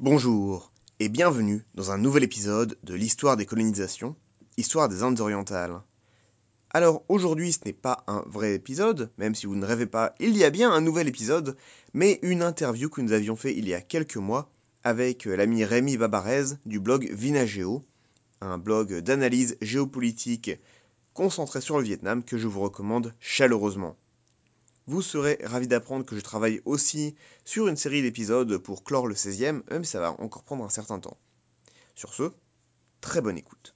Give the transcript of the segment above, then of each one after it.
Bonjour et bienvenue dans un nouvel épisode de l'histoire des colonisations, histoire des Indes orientales. Alors aujourd'hui ce n'est pas un vrai épisode, même si vous ne rêvez pas, il y a bien un nouvel épisode, mais une interview que nous avions fait il y a quelques mois avec l'ami Rémi Babarez du blog Vinageo, un blog d'analyse géopolitique concentré sur le Vietnam que je vous recommande chaleureusement. Vous serez ravi d'apprendre que je travaille aussi sur une série d'épisodes pour clore le 16e, même si ça va encore prendre un certain temps. Sur ce, très bonne écoute.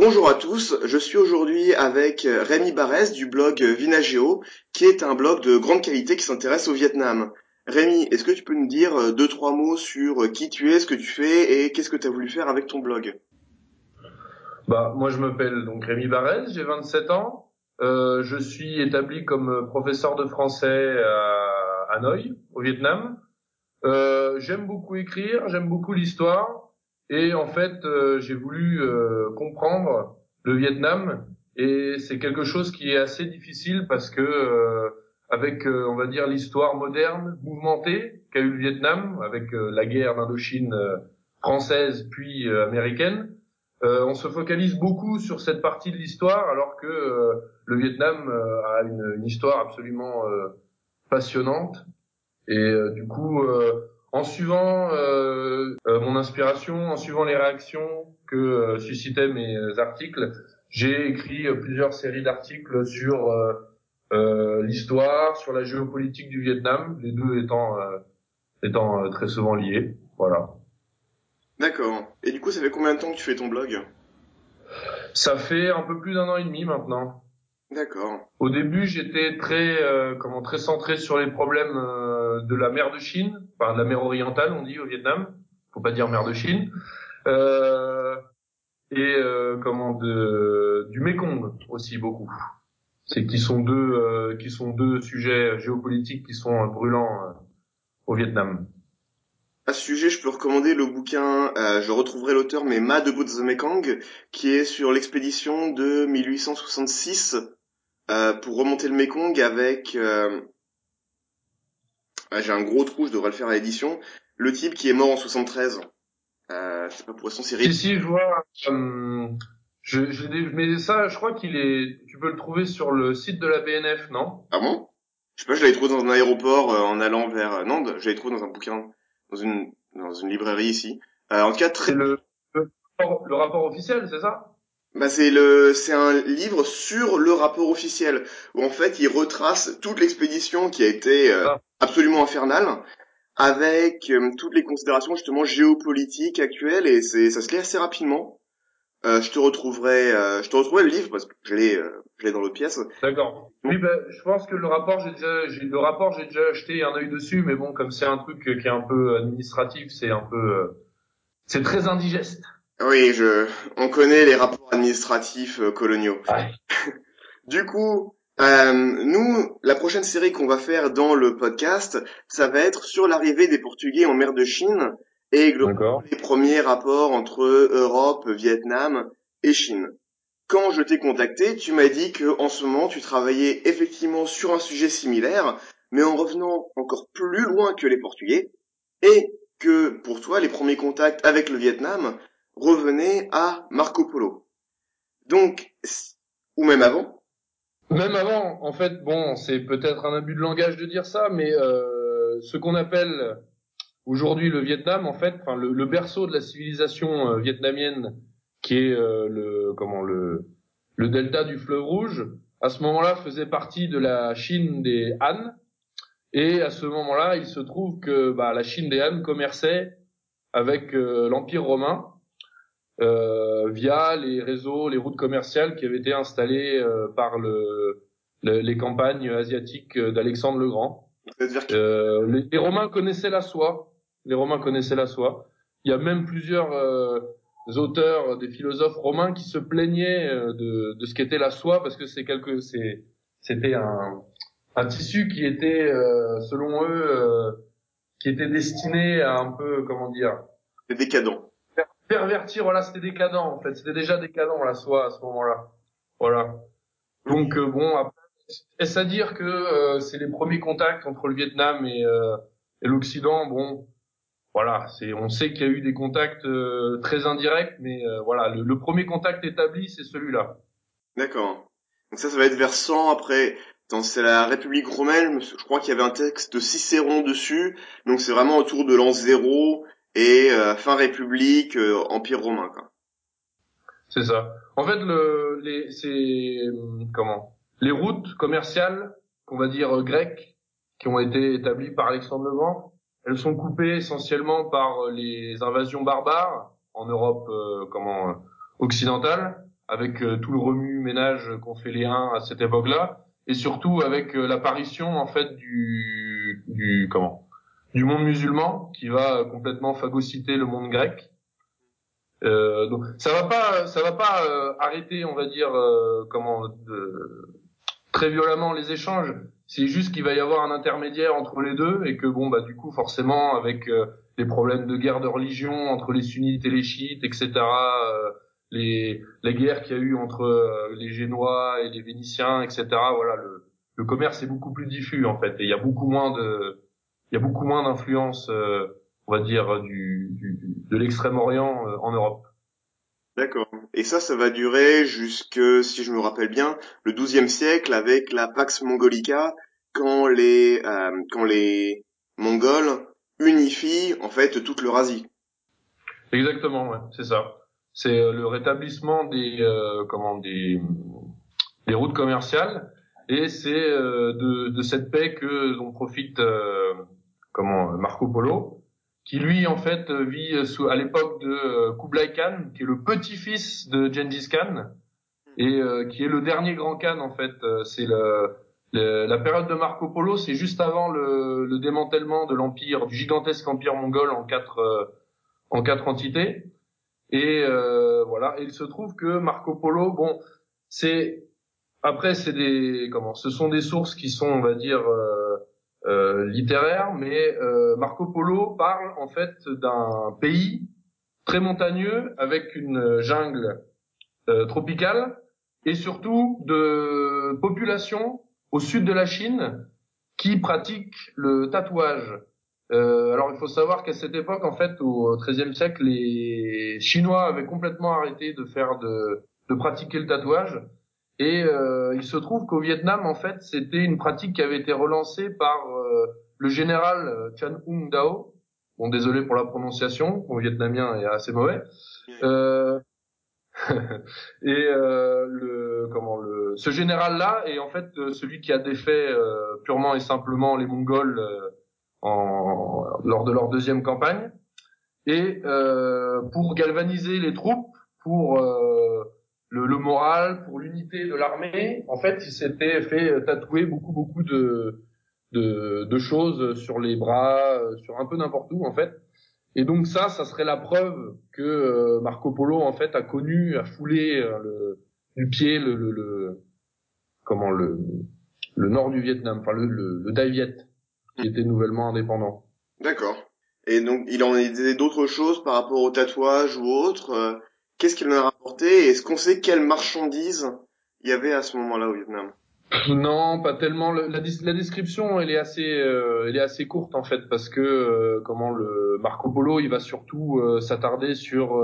Bonjour à tous, je suis aujourd'hui avec Rémi Barès du blog Vinageo, qui est un blog de grande qualité qui s'intéresse au Vietnam. Rémi, est-ce que tu peux nous dire deux, trois mots sur qui tu es, ce que tu fais et qu'est-ce que tu as voulu faire avec ton blog? Bah, moi, je m'appelle donc Rémi Barès, j'ai 27 ans. Euh, je suis établi comme professeur de français à Hanoï, au Vietnam. Euh, j'aime beaucoup écrire, j'aime beaucoup l'histoire. Et en fait, euh, j'ai voulu euh, comprendre le Vietnam. Et c'est quelque chose qui est assez difficile parce que euh, avec, on va dire, l'histoire moderne, mouvementée qu'a eu le Vietnam, avec la guerre d'Indochine française puis américaine, euh, on se focalise beaucoup sur cette partie de l'histoire, alors que euh, le Vietnam euh, a une, une, histoire absolument passionnante. Et du coup, en suivant mon inspiration, en suivant les réactions que suscitaient mes articles, j'ai écrit plusieurs séries d'articles sur l'histoire, sur la géopolitique du Vietnam, les deux étant étant très souvent liés. Voilà. D'accord. Et du coup, ça fait combien de temps que tu fais ton blog? Ça fait un peu plus d'un an et demi maintenant. D'accord. Au début, j'étais très, euh, comment, très centré sur les problèmes euh, de la mer de Chine, enfin la mer orientale, on dit au Vietnam. Faut pas dire mer de Chine. Euh, et euh, comment de du Mekong aussi beaucoup. C'est qui sont deux, euh, qui sont deux sujets géopolitiques qui sont brûlants au Vietnam. À ce sujet, je peux recommander le bouquin, euh, je retrouverai l'auteur, mais Ma de the Mekong, qui est sur l'expédition de 1866 euh, pour remonter le Mekong avec... Euh... Ah, J'ai un gros trou, je devrais le faire à l'édition. Le type qui est mort en 73. Euh, c'est pas pour son série. Si, si, je vois... Euh, je, je, mais ça, je crois qu'il est... Tu peux le trouver sur le site de la BNF, non? Ah bon? Je sais pas, je l'avais trouvé dans un aéroport euh, en allant vers Nantes. Je l'avais trouvé dans un bouquin dans une dans une librairie ici. Euh, en tout cas, très... le, le, le rapport officiel, c'est ça? Bah c'est le c'est un livre sur le rapport officiel où en fait il retrace toute l'expédition qui a été euh, ah. absolument infernale avec euh, toutes les considérations justement géopolitiques actuelles et c'est ça se lit assez rapidement. Euh, je te retrouverai euh, je te retrouverai le livre parce que je l'ai euh, je l'ai dans l'autre pièce. D'accord. Oui ben je pense que le rapport j'ai déjà j'ai le rapport j'ai déjà acheté un œil dessus mais bon comme c'est un truc qui est un peu administratif c'est un peu c'est très indigeste. Oui je on connaît les rapports administratifs coloniaux. du coup euh, nous, la prochaine série qu'on va faire dans le podcast, ça va être sur l'arrivée des Portugais en mer de Chine et les premiers rapports entre Europe, Vietnam et Chine. Quand je t'ai contacté, tu m'as dit que en ce moment tu travaillais effectivement sur un sujet similaire, mais en revenant encore plus loin que les Portugais, et que pour toi les premiers contacts avec le Vietnam revenaient à Marco Polo. Donc, ou même avant. Même avant, en fait, bon, c'est peut-être un abus de langage de dire ça, mais euh, ce qu'on appelle Aujourd'hui, le Vietnam, en fait, enfin le, le, berceau de la civilisation euh, vietnamienne, qui est euh, le comment le le delta du fleuve Rouge, à ce moment-là, faisait partie de la Chine des Han. Et à ce moment-là, il se trouve que bah, la Chine des Han commerçait avec euh, l'Empire romain via les réseaux, les routes commerciales qui avaient été installées par le, le, les campagnes asiatiques d'Alexandre le Grand. Les, les Romains connaissaient la soie, les Romains connaissaient la soie. Il y a même plusieurs euh, auteurs, des philosophes romains qui se plaignaient de, de ce qu'était la soie parce que c'est quelque, c'est, c'était un, un tissu qui était, selon eux, qui était destiné à un peu, comment dire, décadent. Pervertir, voilà, c'était décadent en fait. C'était déjà décadent la soie à ce moment-là. Voilà. Donc euh, bon, après, est-ce à dire que euh, c'est les premiers contacts entre le Vietnam et, euh, et l'Occident? Bon, voilà, c'est, on sait qu'il y a eu des contacts très indirects, mais voilà, le, le, premier contact établi, c'est celui-là. D'accord. Donc ça, ça va être vers 100 après. C'est la République romaine, je crois qu'il y avait un texte de Cicéron dessus, donc c'est vraiment autour de l'an zéro et fin République, Empire romain. Quoi. C'est ça. En fait, le, les, c'est comment les routes commerciales, qu'on va dire grecques, qui ont été établies par Alexandre le Grand, elles sont coupées essentiellement par les invasions barbares en Europe, euh, comment occidentale, avec euh, tout le remue-ménage qu'ont fait les Huns à cette époque-là, et surtout avec euh, l'apparition en fait du, du comment du monde musulman qui va complètement phagocyter le monde grec euh, donc ça va pas, ça va pas euh, arrêter, on va dire, euh, comment très violemment les échanges. C'est juste qu'il va y avoir un intermédiaire entre les deux et que bon bah du coup forcément avec les problèmes de guerre de religion entre les sunnites et les chiites, etc. les les guerres qu'il y a eu entre les Génois et les Vénitiens, etc. Voilà le le commerce est beaucoup plus diffus en fait et il y a beaucoup moins de il y a beaucoup moins d'influence on va dire, du, du de l'extrême-orient euh, en Europe. D'accord. Et ça, ça va durer jusque, si je me rappelle bien, le XIIe siècle avec la Pax Mongolica, quand les euh, quand les Mongols unifient en fait toute l'Eurasie. Exactement, ouais, c'est ça. C'est euh, le rétablissement des euh, comment des des routes commerciales et c'est de, de cette paix que dont profite comment Marco Polo qui lui en fait vit sous, à l'époque de euh, Kublai Khan, qui est le petit-fils de Genghis Khan et euh, qui est le dernier grand Khan en fait. Euh, c'est le, la période de Marco Polo, c'est juste avant le, le démantèlement de l'empire, du gigantesque empire mongol en quatre en quatre entités. Et voilà. Et il se trouve que Marco Polo, bon, c'est après c'est des comment, ce sont des sources qui sont on va dire euh, littéraire, mais euh, Marco Polo parle en fait d'un pays très montagneux avec une jungle euh, tropicale et surtout de populations au sud de la Chine qui pratiquent le tatouage. Euh, alors il faut savoir qu'à cette époque, en fait, au XIIIe siècle, les Chinois avaient complètement arrêté de faire de, de pratiquer le tatouage et euh, il se trouve qu'au Vietnam, en fait, c'était une pratique qui avait été relancée par euh, le général euh, Chan Hung Dao. Bon, désolé pour la prononciation, mon vietnamien est assez mauvais. Euh, et euh, le comment le ce général là est en fait celui qui a défait purement et simplement les Mongols en lors de leur deuxième campagne et pour galvaniser les troupes pour le, le moral, pour l'unité de l'armée. En fait, il s'était fait tatouer beaucoup, beaucoup de, de, de, choses sur les bras, euh, sur un peu n'importe où, en fait. Et donc ça, ça serait la preuve que euh, Marco Polo, en fait, a connu, a foulé euh, le, du pied le, le, le, comment le, le nord du Vietnam, enfin le, le, le Dai Viet, qui était nouvellement indépendant. D'accord. Et donc, il en disait d'autres choses par rapport au tatouage ou autre. Qu'est-ce qu'il en a rapporté Est-ce qu'on sait quelles marchandises il y avait à ce moment-là au Vietnam? Non, pas tellement. La, description, elle est assez, euh, elle est assez courte en fait, parce que euh, comment le Marco Polo, il va surtout euh, s'attarder sur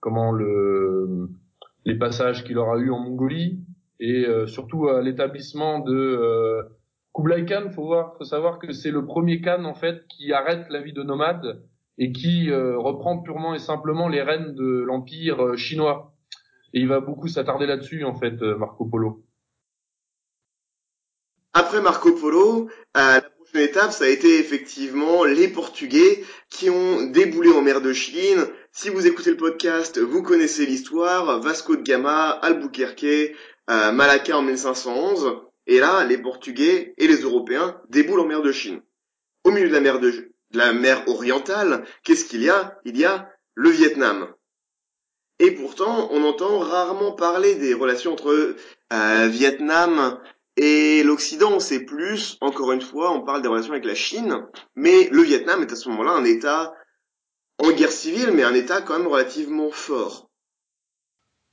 comment le les passages qu'il aura eu en Mongolie et surtout à l'établissement de Kublai Khan. Faut voir, faut savoir que c'est le premier Khan en fait qui arrête la vie de nomade et qui euh, reprend purement et simplement les rênes de l'empire euh, chinois. Et il va beaucoup s'attarder là-dessus, en fait, euh, Marco Polo. Après Marco Polo, la prochaine étape, ça a été effectivement les Portugais qui ont déboulé en mer de Chine. Si vous écoutez le podcast, vous connaissez l'histoire. Vasco de Gama, Albuquerque, Malacca en 1511. Et là, les Portugais et les Européens déboulent en mer de Chine. Au milieu de la mer de, la mer orientale, qu'est-ce qu'il y a? Il y a le Vietnam. Et pourtant, on entend rarement parler des relations entre euh, Vietnam et l'Occident. C'est plus, encore une fois, on parle des relations avec la Chine, mais le Vietnam est à ce moment-là un État en guerre civile, mais un État quand même relativement fort.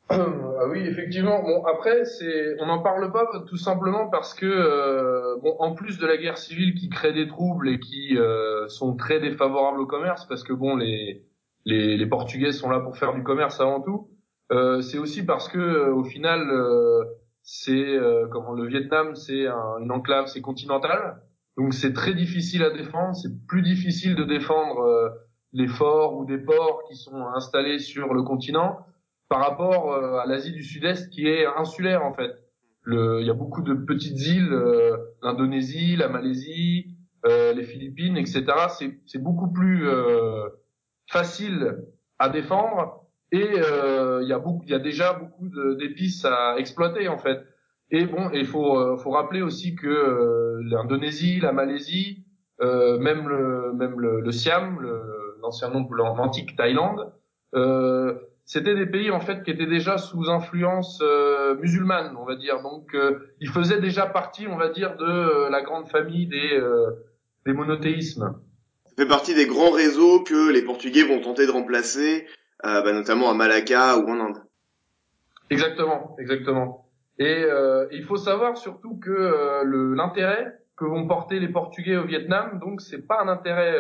Ah oui, effectivement. Bon, après, c'est, on n'en parle pas tout simplement parce que, euh, bon, en plus de la guerre civile qui crée des troubles et qui euh, sont très défavorables au commerce, parce que bon, les, les, les Portugais sont là pour faire du commerce avant tout. Euh, c'est aussi parce que, euh, au final, euh, c'est comment le Vietnam, c'est un, une enclave, c'est continental, donc c'est très difficile à défendre. C'est plus difficile de défendre les forts ou des ports qui sont installés sur le continent par rapport euh, à l'Asie du Sud-Est qui est insulaire en fait. Il y a beaucoup de petites îles, euh, l'Indonésie, la Malaisie, euh, les Philippines, etc. C'est, beaucoup plus euh, facile à défendre et euh, il y a y a déjà beaucoup d'épices à exploiter en fait. Et bon, il faut, faut rappeler aussi que l'Indonésie, la Malaisie, même le, même le, le Siam, l'ancien nom de l'antique Thaïlande, euh, c'était des pays en fait qui étaient déjà sous influence euh, musulmane, on va dire. Donc euh, ils faisaient déjà partie, on va dire, de euh, la grande famille des, des monothéismes. Ça fait partie des grands réseaux que les Portugais vont tenter de remplacer, bah, notamment à Malacca ou en Inde. Exactement, exactement. Et il faut savoir surtout que l'intérêt que vont porter les Portugais au Vietnam, donc c'est pas un intérêt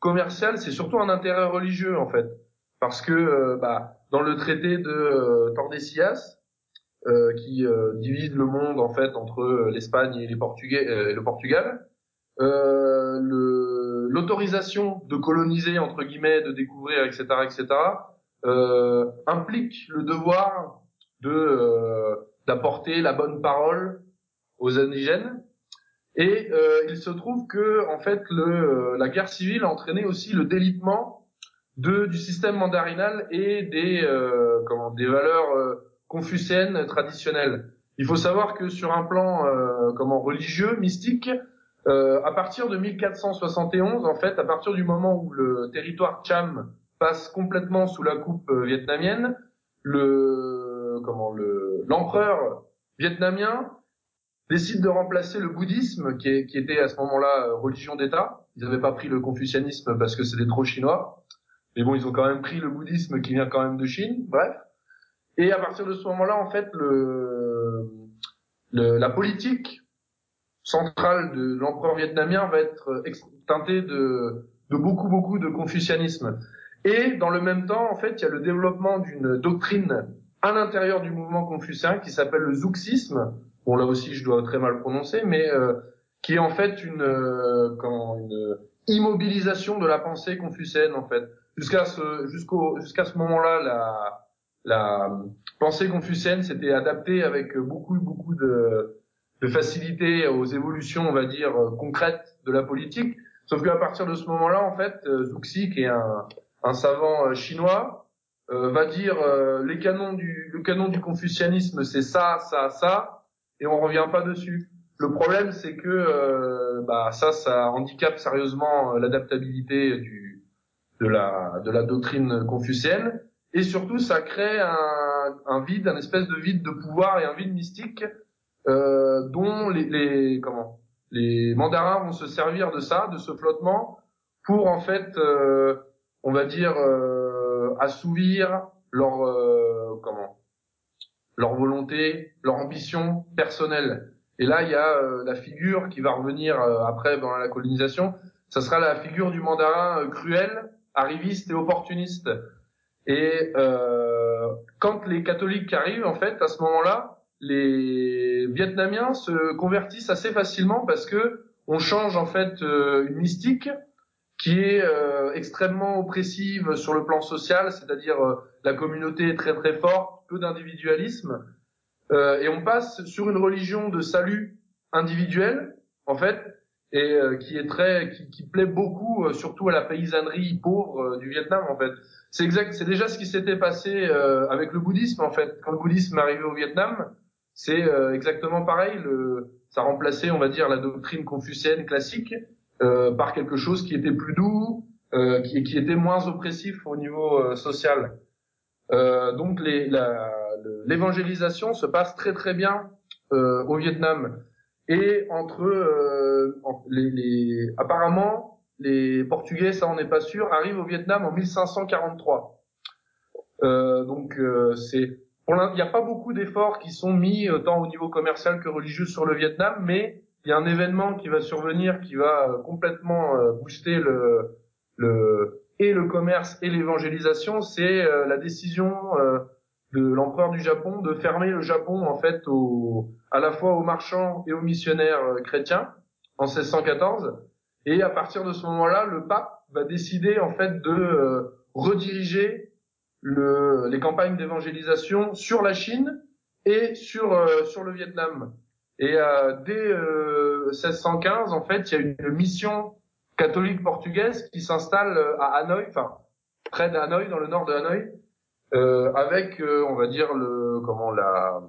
commercial, c'est surtout un intérêt religieux en fait parce que euh, bah, dans le traité de euh, Tordesillas, euh, qui divise le monde en fait entre l'Espagne et les Portugais, le Portugal, l'autorisation de coloniser entre guillemets, de découvrir, etc., etc., implique le devoir de d'apporter la bonne parole aux indigènes. Et il se trouve que en fait le, la guerre civile a entraîné aussi le délitement de, du système mandarinal et des, euh, comment, des valeurs euh, confucéennes traditionnelles. Il faut savoir que sur un plan euh, comment religieux, mystique, euh, à partir de 1471, en fait, à partir du moment où le territoire Cham passe complètement sous la coupe vietnamienne, le comment le l'empereur vietnamien décide de remplacer le bouddhisme, qui, est, qui était à ce moment-là religion d'État. Ils n'avaient pas pris le confucianisme parce que c'était trop chinois. Mais bon, ils ont quand même pris le bouddhisme qui vient quand même de Chine, bref. Et à partir de ce moment-là, en fait, le, le, la politique centrale de l'empereur vietnamien va être teintée de, de beaucoup, beaucoup de confucianisme. Et dans le même temps, en fait, il y a le développement d'une doctrine à l'intérieur du mouvement confucien qui s'appelle le zouxisme. Bon, là aussi, je dois très mal prononcer, mais euh, qui est en fait une, euh, une immobilisation de la pensée confucienne, en fait jusqu'à ce jusqu'au jusqu'à ce moment-là, la la pensée confucienne s'était adaptée avec beaucoup beaucoup de de facilité aux évolutions, on va dire concrètes de la politique. Sauf qu'à partir de ce moment-là, en fait, Zhuxi, qui est un, un savant euh, chinois, euh, va dire euh, les canons du le canon du confucianisme, c'est ça, ça, ça, et on revient pas dessus. Le problème, c'est que bah ça, ça handicape sérieusement l'adaptabilité du de la, de la doctrine confucienne. Et surtout, ça crée un, un vide, un espèce de vide de pouvoir et un vide mystique euh, dont les, les, comment les mandarins vont se servir de ça, de ce flottement, pour en fait, euh, on va dire, euh, assouvir leur euh, comment leur volonté, leur ambition personnelle. Et là, il y a euh, la figure qui va revenir euh, après dans la colonisation. Ça sera la figure du mandarin cruel arriviste et opportuniste. Et euh, quand les catholiques arrivent, en fait, à ce moment-là, les Vietnamiens se convertissent assez facilement parce que on change en fait euh, une mystique qui est euh, extrêmement oppressive sur le plan social, c'est-à-dire euh, la communauté est très très forte, peu d'individualisme, et on passe sur une religion de salut individuel, en fait, et euh, qui est très qui, qui plaît beaucoup euh, surtout à la paysannerie pauvre euh, du Vietnam en fait. C'est exact c'est déjà ce qui s'était passé avec le bouddhisme en fait. Quand le bouddhisme est arrivé au Vietnam c'est exactement pareil. Le ça remplaçait on va dire la doctrine confucienne classique par quelque chose qui était plus doux qui, qui était moins oppressif au niveau social. Donc l'évangélisation se passe très très bien au Vietnam et entre les, les, apparemment les Portugais, ça on n'est pas sûr, arrivent au Vietnam en 1543. donc c'est il n'y a pas beaucoup d'efforts qui sont mis tant au niveau commercial que religieux sur le Vietnam, mais il y a un événement qui va survenir qui va euh, complètement euh, booster le, le et le commerce et l'évangélisation, c'est euh, la décision de l'empereur du Japon de fermer le Japon en fait au, à la fois aux marchands et aux missionnaires chrétiens en 1614. Et à partir de ce moment-là, le pape va décider en fait de rediriger le, les campagnes d'évangélisation sur la Chine et sur sur le Vietnam. Et euh, dès 1615, euh, en fait, il y a une mission catholique portugaise qui s'installe euh, à Hanoï, enfin près d'Hanoï, dans le nord de Hanoï, euh, avec, on va dire, le comment la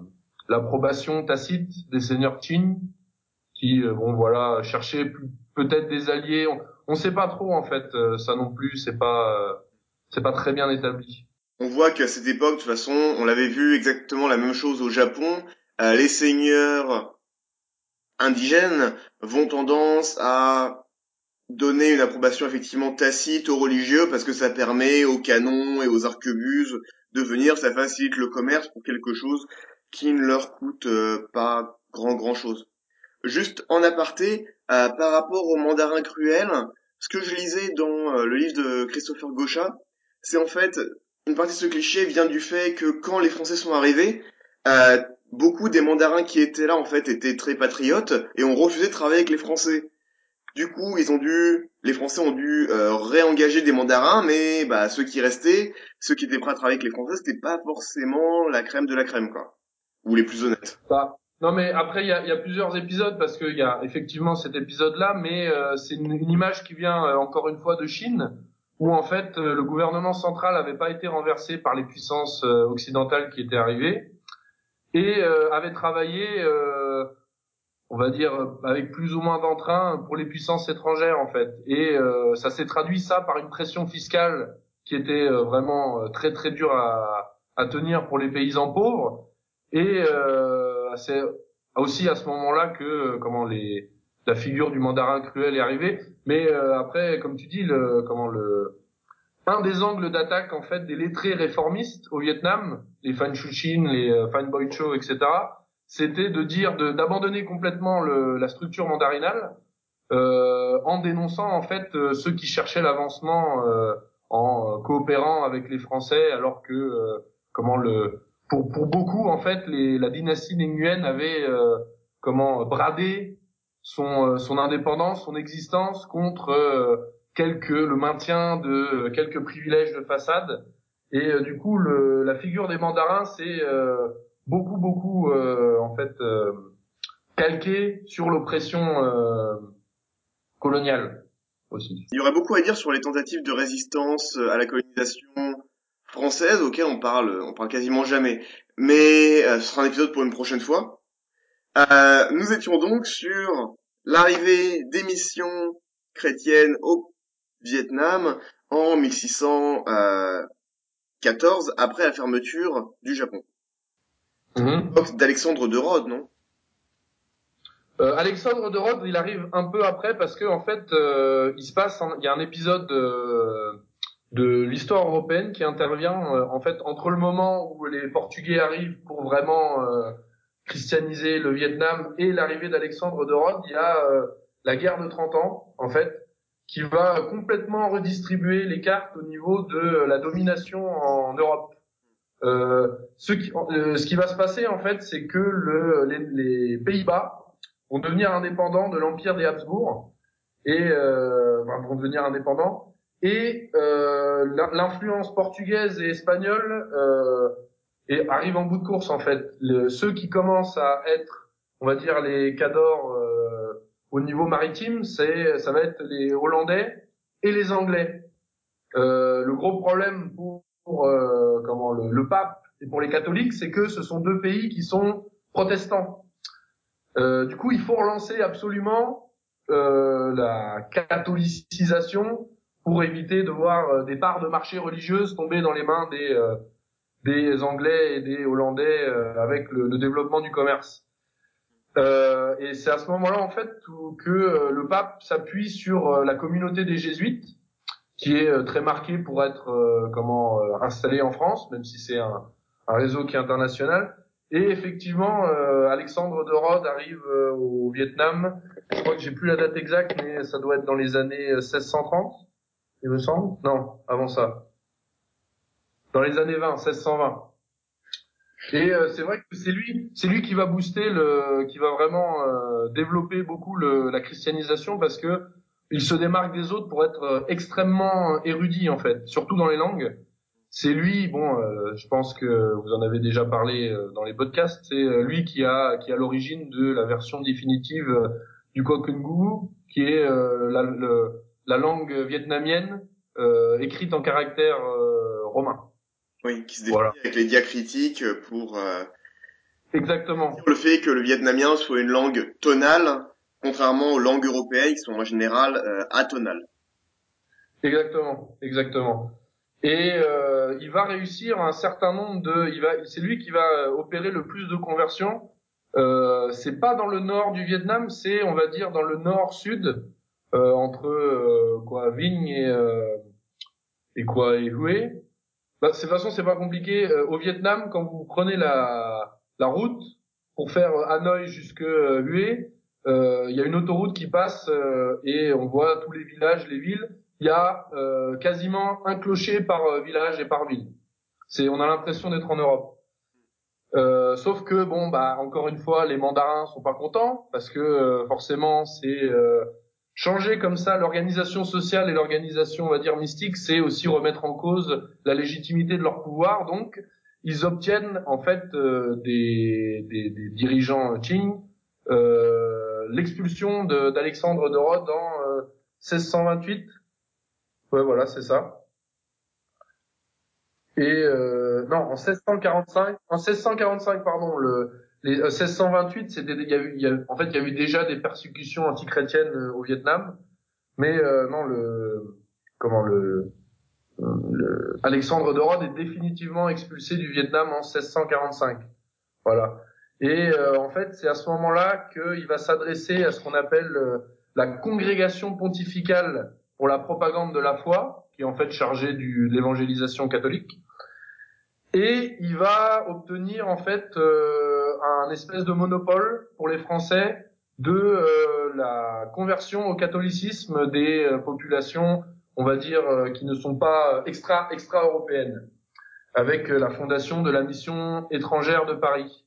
l'approbation tacite des seigneurs Qing, qui, bon voilà, cherchaient peut-être des alliés. On ne sait pas trop en fait, ça non plus, c'est pas c'est pas très bien établi. On voit qu'à cette époque, de toute façon, on l'avait vu exactement la même chose au Japon. les seigneurs indigènes vont tendance à donner une approbation effectivement tacite aux religieux parce que ça permet aux canons et aux arquebuses de venir, ça facilite le commerce pour quelque chose qui ne leur coûte euh, pas grand grand chose. Juste en aparté, euh, par rapport au mandarin cruel, ce que je lisais dans euh, le livre de Christopher Gauchat, c'est en fait une partie de ce cliché vient du fait que quand les Français sont arrivés, beaucoup des mandarins qui étaient là en fait étaient très patriotes et ont refusé de travailler avec les Français. Du coup, ils ont dû, les Français ont dû euh, réengager des mandarins, mais bah ceux qui restaient, ceux qui étaient prêts à travailler avec les Français, c'était pas forcément la crème de la crème quoi, ou les plus honnêtes. Bah, non mais après il y a, y a, plusieurs épisodes parce qu'il y a effectivement cet épisode-là, mais euh, c'est une, image qui vient euh, encore une fois de Chine où en fait le gouvernement central n'avait pas été renversé par les puissances occidentales qui étaient arrivées et euh, avait travaillé, euh, on va dire, avec plus ou moins d'entrain pour les puissances étrangères en fait. Et euh, ça s'est traduit ça par une pression fiscale qui était vraiment très très dure à, à, tenir pour les paysans pauvres. Et c'est aussi à ce moment-là que comment les la figure du mandarin cruel est arrivée. Mais après, comme tu dis, le comment le un des angles d'attaque en fait des lettrés réformistes au Vietnam, les Fan Chuchin, les euh, Fan Boy Cho, etc., c'était de dire d'abandonner complètement le, la structure mandarinale euh, en dénonçant en fait euh, ceux qui cherchaient l'avancement euh, en coopérant avec les Français, alors que comment le pour pour beaucoup en fait les, la dynastie Nguyen avait comment bradé son son indépendance, son existence contre quelques le maintien de quelques privilèges de façade. Et euh, du coup le, la figure des mandarins c'est euh, beaucoup beaucoup euh, en fait calqué sur l'oppression coloniale aussi. Il y aurait beaucoup à dire sur les tentatives de résistance à la colonisation française auxquelles on parle on parle quasiment jamais mais ce sera un épisode pour une prochaine fois. nous étions donc sur l'arrivée des missions chrétiennes au Vietnam en 1614 après la fermeture du Japon. Mmh. D'Alexandre de Rhodes, non? Euh, Alexandre de Rhodes, il arrive un peu après parce que en fait, euh, il se passe, il y a un épisode de, de l'histoire européenne qui intervient euh, en fait entre le moment où les Portugais arrivent pour vraiment euh, christianiser le Vietnam et l'arrivée d'Alexandre de Rhodes. Il y a la guerre de 30 ans en fait qui va complètement redistribuer les cartes au niveau de la domination en Europe. Euh, ce, qui, euh, ce qui va se passer en fait, c'est que le, les, les Pays-Bas vont devenir indépendants de l'empire des Habsbourg et euh, vont devenir indépendants et l'influence portugaise et espagnole et arrive en bout de course en fait. Le, ceux qui commencent à être, on va dire les cadors euh, au niveau maritime, c'est ça va être les Hollandais et les Anglais. Euh, le gros problème pour, euh, comment le, le, pape et pour les catholiques, c'est que ce sont deux pays qui sont protestants. Euh, du coup, il faut relancer absolument euh, la catholicisation pour éviter de voir euh, des parts de marché religieuses tomber dans les mains des des Anglais et des Hollandais avec le, le, développement du commerce. et c'est à ce moment-là en fait que le pape s'appuie sur la communauté des jésuites, qui est très marquée pour être comment installée en France, même si c'est un, un réseau qui est international. Et effectivement, euh, Alexandre de Rhodes arrive euh, au Vietnam. Je crois que j'ai plus la date exacte, mais ça doit être dans les années 1630, euh, il me semble. Non, avant ça. Dans les années 20, 1620. Et c'est vrai que c'est lui, c'est lui qui va booster le, qui va vraiment développer beaucoup le, la christianisation parce que il se démarque des autres pour être extrêmement érudit en fait, surtout dans les langues. C'est lui, bon, euh, je pense que vous en avez déjà parlé euh, dans les podcasts, c'est euh, lui qui a qui a l'origine de la version définitive du Kokungu, qui est la, la, langue vietnamienne écrite en caractère romain. Oui, qui se définit avec les diacritiques pour exactement. le fait que le vietnamien soit une langue tonale, contrairement aux langues européennes qui sont en général atonales. Exactement, exactement. Et euh, il va réussir un certain nombre de il va c'est lui qui va opérer le plus de conversions. Euh, c'est pas dans le nord du Vietnam c'est on va dire dans le nord sud euh, entre euh, quoi Vinh et euh, et quoi et Hue. Bah, de toute façon c'est pas compliqué. Euh, au Vietnam quand vous prenez la la route pour faire Hanoï jusque Hue il y a une autoroute qui passe et on voit tous les villages les villes il y a euh, quasiment un clocher par euh, village et par ville. C'est, on a l'impression d'être en Europe. Euh, sauf que bon, bah encore une fois, les mandarins sont pas contents parce que euh, forcément, c'est changer comme ça l'organisation sociale et l'organisation, on va dire mystique, c'est aussi remettre en cause la légitimité de leur pouvoir. Donc, ils obtiennent en fait des, des, des, dirigeants Qing l'expulsion d'Alexandre de, de Rhodes en 1628 Ouais, voilà, c'est ça. Et euh, non, en 1645, en 1645, pardon, le les 1628, euh, c'était il y a eu, y a, en fait, il y a eu déjà des persécutions antichrétiennes euh, au Vietnam, mais euh, non, le comment le, le Alexandre de Rhodes est définitivement expulsé du Vietnam en 1645. Voilà. Et euh, en fait, c'est à ce moment-là qu'il va s'adresser à ce qu'on appelle la congrégation pontificale pour la propagande de la foi, qui est en fait chargé de l'évangélisation catholique. Et il va obtenir en fait euh, un espèce de monopole pour les Français de euh, la conversion au catholicisme des euh, populations, on va dire, qui ne sont pas extra extra européennes, avec la fondation de la mission étrangère de Paris.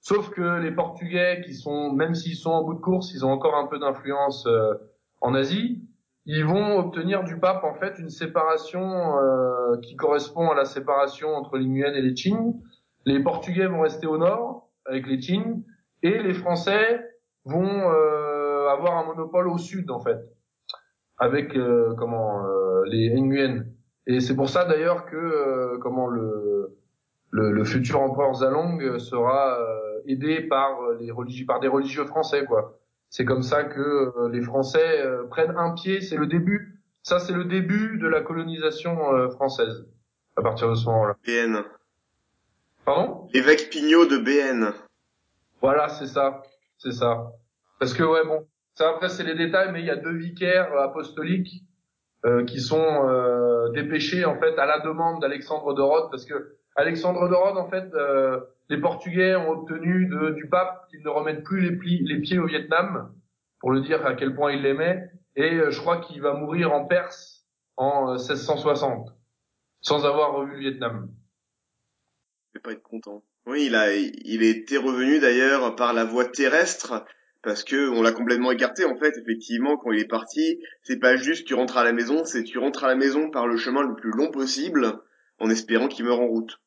Sauf que les Portugais, qui sont, même s'ils sont en bout de course, ils ont encore un peu d'influence en Asie, ils vont obtenir du pape en fait une séparation euh, qui correspond à la séparation entre les Nguyen et les Qing. Les Portugais vont rester au nord avec les Qing et les Français vont euh, avoir un monopole au sud en fait avec euh, comment les Nguyen. Et c'est pour ça d'ailleurs que comment le, le, le futur empereur Zalong sera aidé par les religieux par des religieux français quoi c'est comme ça que euh, les Français euh, prennent un pied. C'est le début. Ça, c'est le début de la colonisation euh, française à partir de ce moment-là. BN. Pardon? Évêque Pignot de BN. Voilà, c'est ça, c'est ça. Parce que ouais, bon, ça après c'est les détails, mais il y a deux vicaires apostoliques euh, qui sont euh, dépêchés en fait à la demande d'Alexandre de Rhodes, parce que Alexandre de Rhodes en fait euh, les Portugais ont obtenu du pape qu'il ne remette plus les, pieds au Vietnam, pour le dire à quel point il l'aimait, et euh, je crois qu'il va mourir en Perse en 1660, euh, sans avoir revu le Vietnam. Il pas être content. Oui, il a, il était revenu d'ailleurs par la voie terrestre, parce que on l'a complètement écarté en fait. Effectivement, quand il est parti, c'est pas juste tu rentres à la maison, c'est tu rentres à la maison par le chemin le plus long possible, en espérant qu'il meure en route.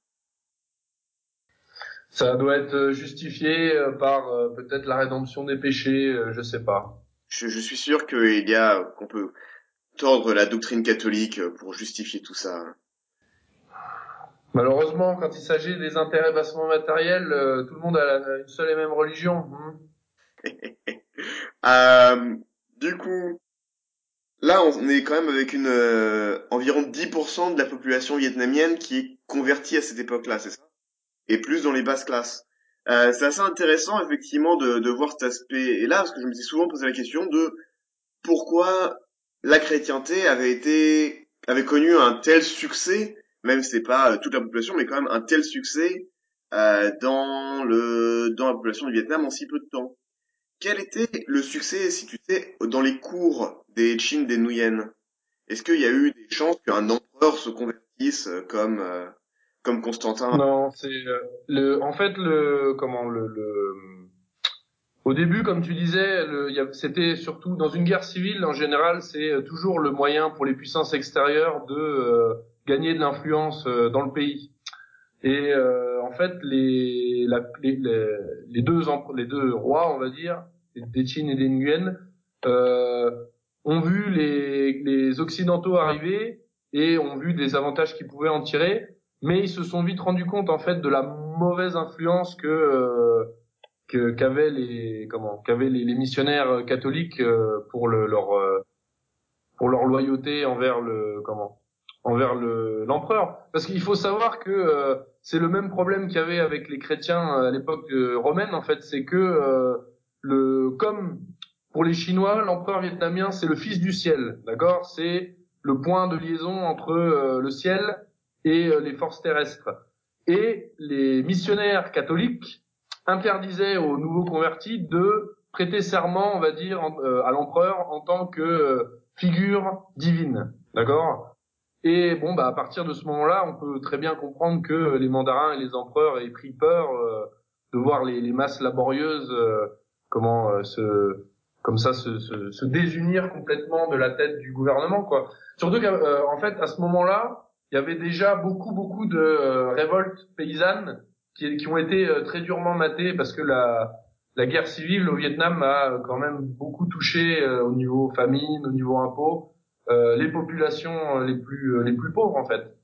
Ça doit être euh, justifié euh, par euh, peut-être la rédemption des péchés, je sais pas. Je, je suis sûr qu'il y a qu'on peut tordre la doctrine catholique pour justifier tout ça. Malheureusement, quand il s'agit des intérêts bassement matériels, tout le monde a une seule et même religion. euh, du coup, là, on est quand même avec une euh, environ 10% de la population vietnamienne qui est convertie à cette époque-là, c'est ça? Et plus dans les basses classes. Euh, c'est assez intéressant effectivement de, de voir cet aspect. Et là, parce que je me suis souvent posé la question de pourquoi la chrétienté avait été avait connu un tel succès, même si c'est pas euh, toute la population, mais quand même un tel succès euh, dans le dans la population du Vietnam en si peu de temps. Quel était le succès, si tu sais, dans les cours des Chin des Nguyen? Est-ce qu'il y a eu des chances qu'un empereur se convertisse euh, comme euh, comme Constantin Non, c'est euh, le en fait le comment le, le au début, comme tu disais, c'était surtout dans une guerre civile. En général, c'est toujours le moyen pour les puissances extérieures de gagner de l'influence dans le pays. Et euh, en fait, les, les, les, deux les deux rois, on va dire, des Qin et des Nguyen, euh, ont vu les, les occidentaux arriver et ont vu des avantages qu'ils pouvaient en tirer, mais ils se sont vite rendus compte en fait de la mauvaise influence que euh, qu'avaient les comment qu'avaient les, les, missionnaires catholiques euh, pour le, leur euh, pour leur loyauté envers le comment envers le l'empereur. Parce qu'il faut savoir que euh, c'est le même problème qu'il y avait avec les chrétiens euh, à l'époque romaine en fait. C'est que euh, le comme pour les chinois l'empereur vietnamien c'est le fils du ciel d'accord? C'est le point de liaison entre le ciel et les forces terrestres. Et les missionnaires catholiques interdisaient aux nouveaux convertis de prêter serment on va dire à l'empereur en tant que figure divine. D'accord? Et bon, bah à partir de ce moment-là, on peut très bien comprendre que les mandarins et les empereurs aient pris peur euh, de voir les, les masses laborieuses euh, comment euh, se comme ça se, se, se, désunir complètement de la tête du gouvernement, quoi. Surtout qu'en fait, à ce moment-là, il y avait déjà beaucoup beaucoup de révoltes paysannes qui, qui ont été très durement matées parce que la la guerre civile au Vietnam a quand même beaucoup touché au niveau famine, au niveau impôts. Euh, les populations euh, les plus euh, les plus pauvres en fait.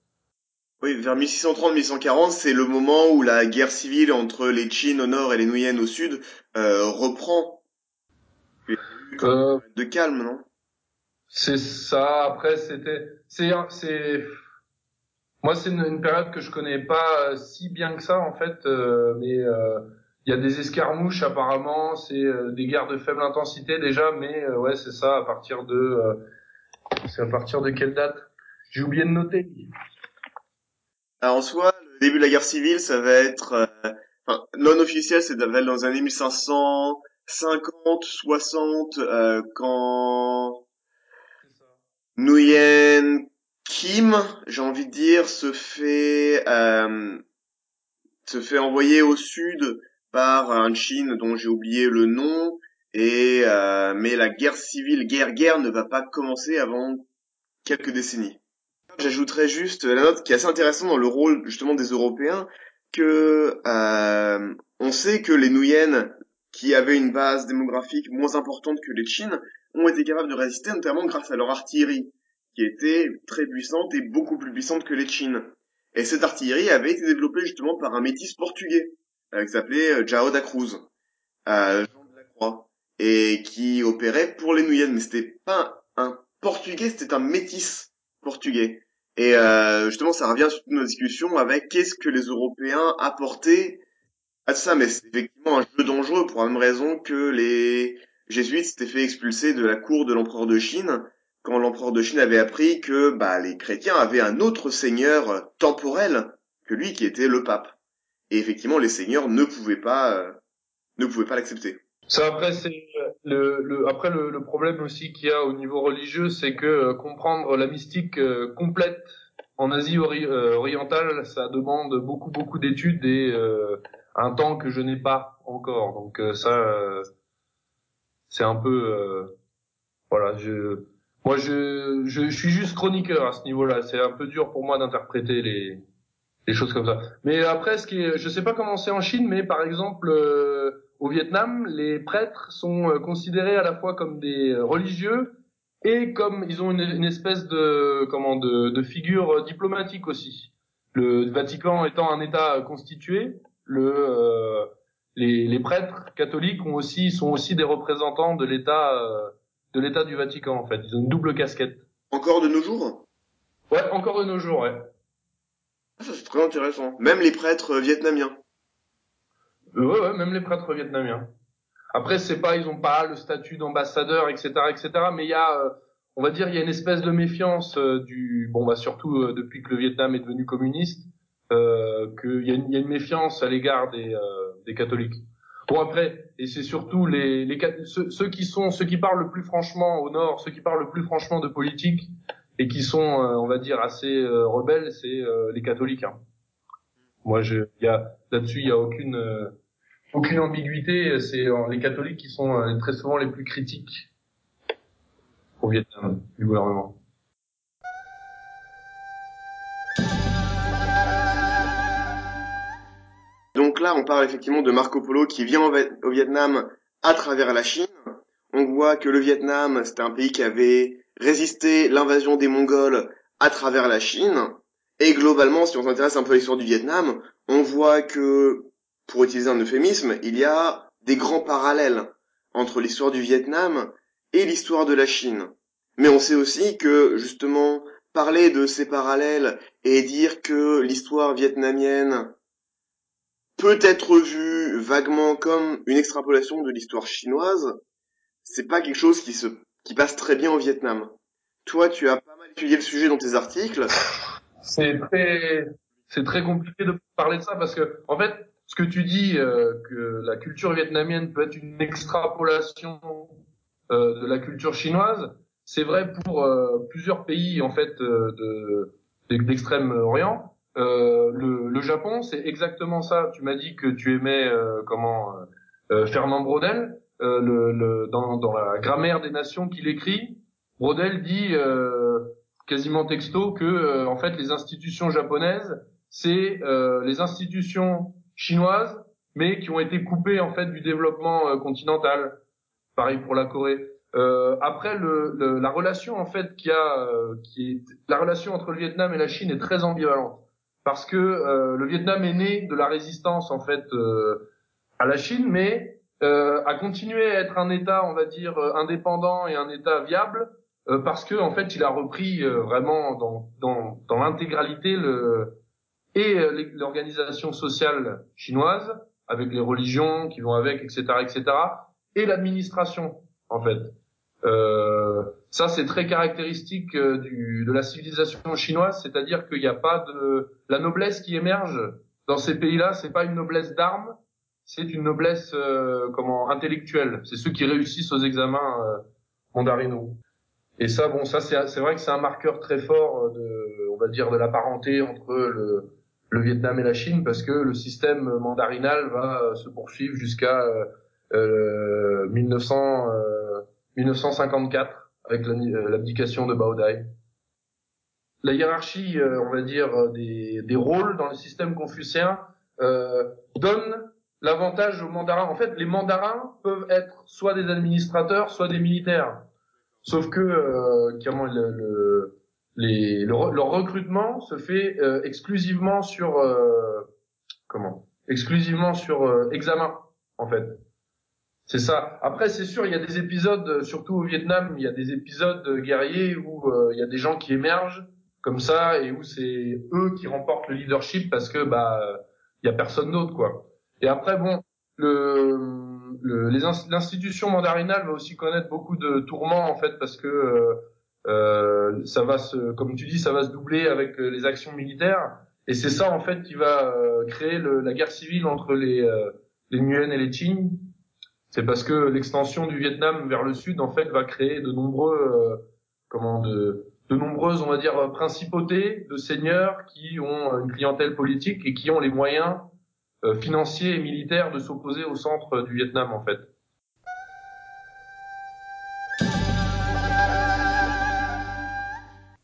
Oui, vers 1630-1640, c'est le moment où la guerre civile entre les Qin au nord et les Nguyen au sud reprend. de calme, non? C'est ça. Après, c'était, c'est, c'est, moi, c'est une, période que je connais pas si bien que ça en fait, mais il y a des escarmouches apparemment, c'est des guerres de faible intensité déjà, mais ouais, c'est ça à partir de c'est à partir de quelle date? J'ai oublié de noter. Alors en soi, le début de la guerre civile, ça va être euh, enfin, non officiel, c'est dans les années 1550, 60, euh, quand Nguyen Kim, j'ai envie de dire, se fait euh, se fait envoyer au sud par un Chine dont j'ai oublié le nom et euh, mais la guerre civile, guerre guerre, ne va pas commencer avant quelques décennies. J'ajouterais juste la note qui est assez intéressante dans le rôle justement des Européens, que euh, on sait que les Nuyen, qui avaient une base démographique moins importante que les Chines, ont été capables de résister notamment grâce à leur artillerie, qui était très puissante et beaucoup plus puissante que les Chines. Et cette artillerie avait été développée justement par un métis portugais, euh, qui s'appelait euh, Jao da Cruz, euh, Jean de la Croix et qui opérait pour les Nuyen, mais c'était pas un portugais, c'était un métis portugais. Et euh, justement, ça revient sur nos discussions avec qu'est-ce que les Européens apportaient à ça, mais c'est effectivement un jeu dangereux pour la même raison que les jésuites s'étaient fait expulser de la cour de l'empereur de Chine quand l'empereur de Chine avait appris que bah, les chrétiens avaient un autre seigneur temporel que lui qui était le pape. Et effectivement, les seigneurs ne pouvaient pas euh, ne pouvaient pas l'accepter. Ça après c'est le, le, après le, le problème aussi qu'il y a au niveau religieux, c'est que euh, comprendre la mystique euh, complète en Asie euh, orientale, ça demande beaucoup beaucoup d'études et un temps que je n'ai pas encore. Donc ça, c'est un peu voilà. Je moi je, je, je suis juste chroniqueur à ce niveau-là. C'est un peu dur pour moi d'interpréter les les choses comme ça. Mais après, ce qui est, je sais pas comment c'est en Chine, mais par exemple au Vietnam, les prêtres sont euh, considérés à la fois comme des euh, religieux et comme ils ont une, espèce de comment de, de, figure diplomatique aussi. Le Vatican étant un État constitué, le euh, les, les, prêtres catholiques ont aussi sont aussi des représentants de l'État de l'État du Vatican en fait. Ils ont une double casquette. Encore de nos jours? Ouais, encore de nos jours, ouais. Ah, ça c'est très intéressant. Même les prêtres euh, vietnamiens. Euh, ouais, ouais, même les prêtres vietnamiens. Après, c'est pas, ils ont pas le statut d'ambassadeur, etc., etc. Mais il y a, euh, on va dire, il y a une espèce de méfiance du, bon, bah surtout depuis que le Vietnam est devenu communiste, qu'il y, a une, y a une méfiance à l'égard des, des catholiques. Bon après, et c'est surtout les, les ceux, qui sont, ceux qui parlent le plus franchement au nord, ceux qui parlent le plus franchement de politique et qui sont, on va dire, assez rebelles, c'est les catholiques. Hein. Moi, je, y a là-dessus, il y a aucune aucune ambiguïté. C'est les catholiques qui sont euh, très souvent les plus critiques au Vietnam du gouvernement. On parle effectivement de Marco Polo qui vient au Vietnam à travers la Chine. On voit que le Vietnam, c'était un pays qui avait résisté l'invasion des Mongols à travers la Chine. Et globalement, si on s'intéresse un peu à l'histoire du Vietnam, on voit que pour utiliser un euphémisme, il y a des grands parallèles entre l'histoire du Vietnam et l'histoire de la Chine. Mais on sait aussi que, justement, parler de ces parallèles et dire que l'histoire vietnamienne peut être vue vaguement comme une extrapolation de l'histoire chinoise, c'est pas quelque chose qui se, qui passe très bien au Vietnam. Toi, tu as pas mal étudié le sujet dans tes articles. C'est très, c'est très compliqué de parler de ça parce que, en fait, ce que tu dis euh, que la culture vietnamienne peut être une extrapolation euh, de la culture chinoise, c'est vrai pour euh, plusieurs pays en fait de d'extrême-orient. Le, le, Japon, c'est exactement ça. Tu m'as dit que tu aimais comment Fernand Braudel, le, le, dans, la grammaire des nations qu'il écrit. Braudel dit quasiment texto que en fait les institutions japonaises, c'est les institutions chinoises, mais qui ont été coupées en fait du développement euh, continental. Pareil pour la Corée. Euh, après, le, la relation en fait qui a, euh, la relation entre le Vietnam et la Chine est très ambivalente parce que euh, le Vietnam est né de la résistance en fait à la Chine, mais a continué à être un État, on va dire indépendant et un État viable parce que en fait il a repris vraiment dans dans, dans l'intégralité le et euh, l'organisation sociale chinoise, avec les religions qui vont avec, etc., etc., et l'administration, en fait. Euh, ça, c'est très caractéristique euh, du, de la civilisation chinoise, c'est-à-dire qu'il n'y a pas de la noblesse qui émerge dans ces pays-là, c'est pas une noblesse d'armes, c'est une noblesse euh, comment intellectuelle. C'est ceux qui réussissent aux examens euh, mandarinaux. Et ça, bon, ça c'est vrai que c'est un marqueur très fort de, on va dire, de la parenté entre le, le Vietnam et la Chine parce que le système mandarinal va euh, se poursuivre jusqu'à euh, 1900, euh, 1954 euh, avec l'abdication de Bao Dai. La hiérarchie, on va dire, des, des, rôles dans le système confucien donne l'avantage aux mandarins. En fait, les mandarins peuvent être soit des administrateurs, soit des militaires. Sauf que, euh, le, le, les, leur recrutement se fait euh, exclusivement sur euh, comment? Exclusivement sur euh, examen, en fait. C'est ça. Après, c'est sûr, il y a des épisodes, surtout au Vietnam, il y a des épisodes guerriers où il y a des gens qui émergent comme ça et où c'est eux qui remportent le leadership parce que bah il y a personne d'autre quoi. Et après bon, le, le l'institution mandarinale va aussi connaître beaucoup de tourments en fait parce que euh, ça va se, comme tu dis, ça va se doubler avec euh, les actions militaires. Et c'est ça en fait qui va euh, créer la guerre civile entre les les Nguyen et les Qing. C'est parce que l'extension du Vietnam vers le sud en fait va créer de nombreux comment de nombreuses on va dire principautés de seigneurs qui ont une clientèle politique et qui ont les moyens financiers et militaires de s'opposer au centre du Vietnam en fait.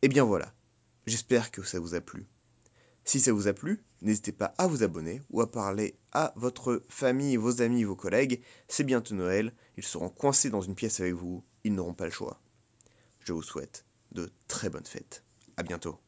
Et eh bien voilà, j'espère que ça vous a plu. Si ça vous a plu, n'hésitez pas à vous abonner ou à parler à votre famille, vos amis, vos collègues. C'est bientôt Noël, ils seront coincés dans une pièce avec vous, ils n'auront pas le choix. Je vous souhaite de très bonnes fêtes. À bientôt.